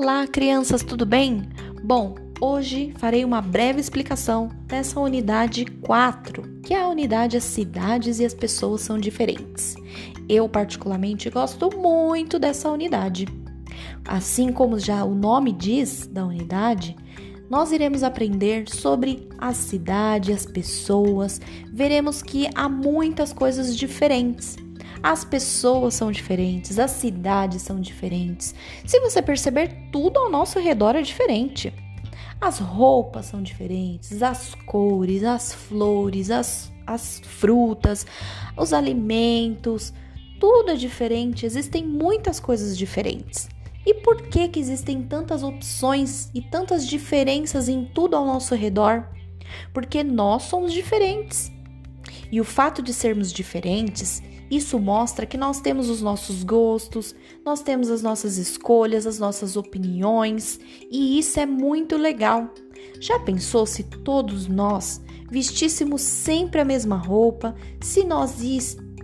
Olá, crianças, tudo bem? Bom, hoje farei uma breve explicação dessa unidade 4, que é a unidade As cidades e as pessoas são diferentes. Eu, particularmente, gosto muito dessa unidade. Assim como já o nome diz da unidade, nós iremos aprender sobre a cidade, as pessoas, veremos que há muitas coisas diferentes as pessoas são diferentes, as cidades são diferentes. Se você perceber, tudo ao nosso redor é diferente. As roupas são diferentes, as cores, as flores, as, as frutas, os alimentos, tudo é diferente, existem muitas coisas diferentes. E por que que existem tantas opções e tantas diferenças em tudo ao nosso redor? Porque nós somos diferentes. E o fato de sermos diferentes isso mostra que nós temos os nossos gostos, nós temos as nossas escolhas, as nossas opiniões, e isso é muito legal. Já pensou se todos nós vestíssemos sempre a mesma roupa, se nós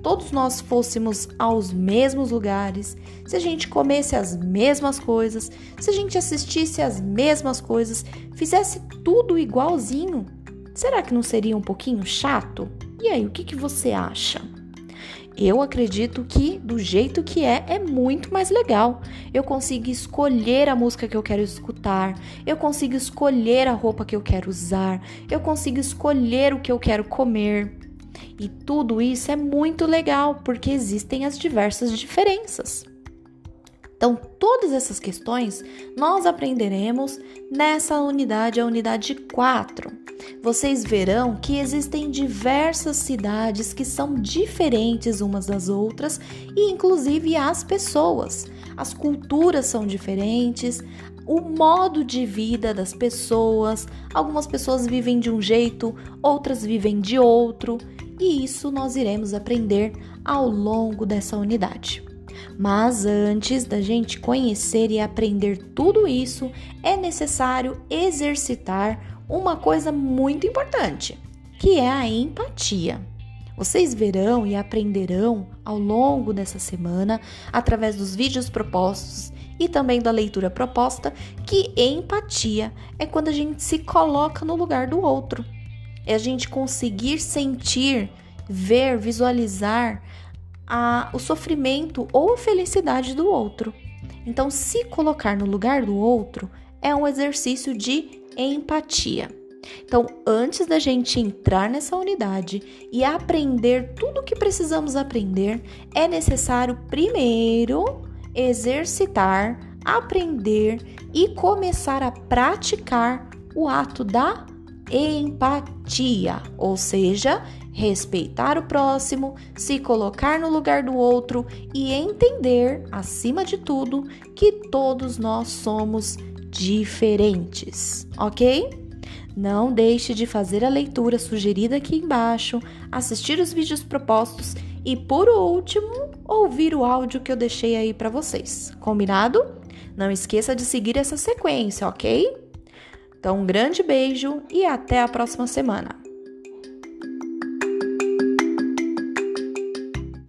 todos nós fôssemos aos mesmos lugares, se a gente comesse as mesmas coisas, se a gente assistisse as mesmas coisas, fizesse tudo igualzinho? Será que não seria um pouquinho chato? E aí, o que, que você acha? Eu acredito que do jeito que é, é muito mais legal. Eu consigo escolher a música que eu quero escutar, eu consigo escolher a roupa que eu quero usar, eu consigo escolher o que eu quero comer. E tudo isso é muito legal porque existem as diversas diferenças. Então, todas essas questões nós aprenderemos nessa unidade, a unidade 4. Vocês verão que existem diversas cidades que são diferentes umas das outras e, inclusive, as pessoas. As culturas são diferentes, o modo de vida das pessoas. Algumas pessoas vivem de um jeito, outras vivem de outro, e isso nós iremos aprender ao longo dessa unidade. Mas antes da gente conhecer e aprender tudo isso, é necessário exercitar uma coisa muito importante, que é a empatia. Vocês verão e aprenderão ao longo dessa semana, através dos vídeos propostos e também da leitura proposta, que empatia é quando a gente se coloca no lugar do outro. É a gente conseguir sentir, ver, visualizar a, o sofrimento ou a felicidade do outro. Então, se colocar no lugar do outro é um exercício de empatia. Então, antes da gente entrar nessa unidade e aprender tudo o que precisamos aprender, é necessário primeiro exercitar, aprender e começar a praticar o ato da empatia, ou seja, respeitar o próximo, se colocar no lugar do outro e entender, acima de tudo, que todos nós somos diferentes, ok? Não deixe de fazer a leitura sugerida aqui embaixo, assistir os vídeos propostos e, por último, ouvir o áudio que eu deixei aí para vocês. Combinado? Não esqueça de seguir essa sequência, ok? Então, um grande beijo e até a próxima semana.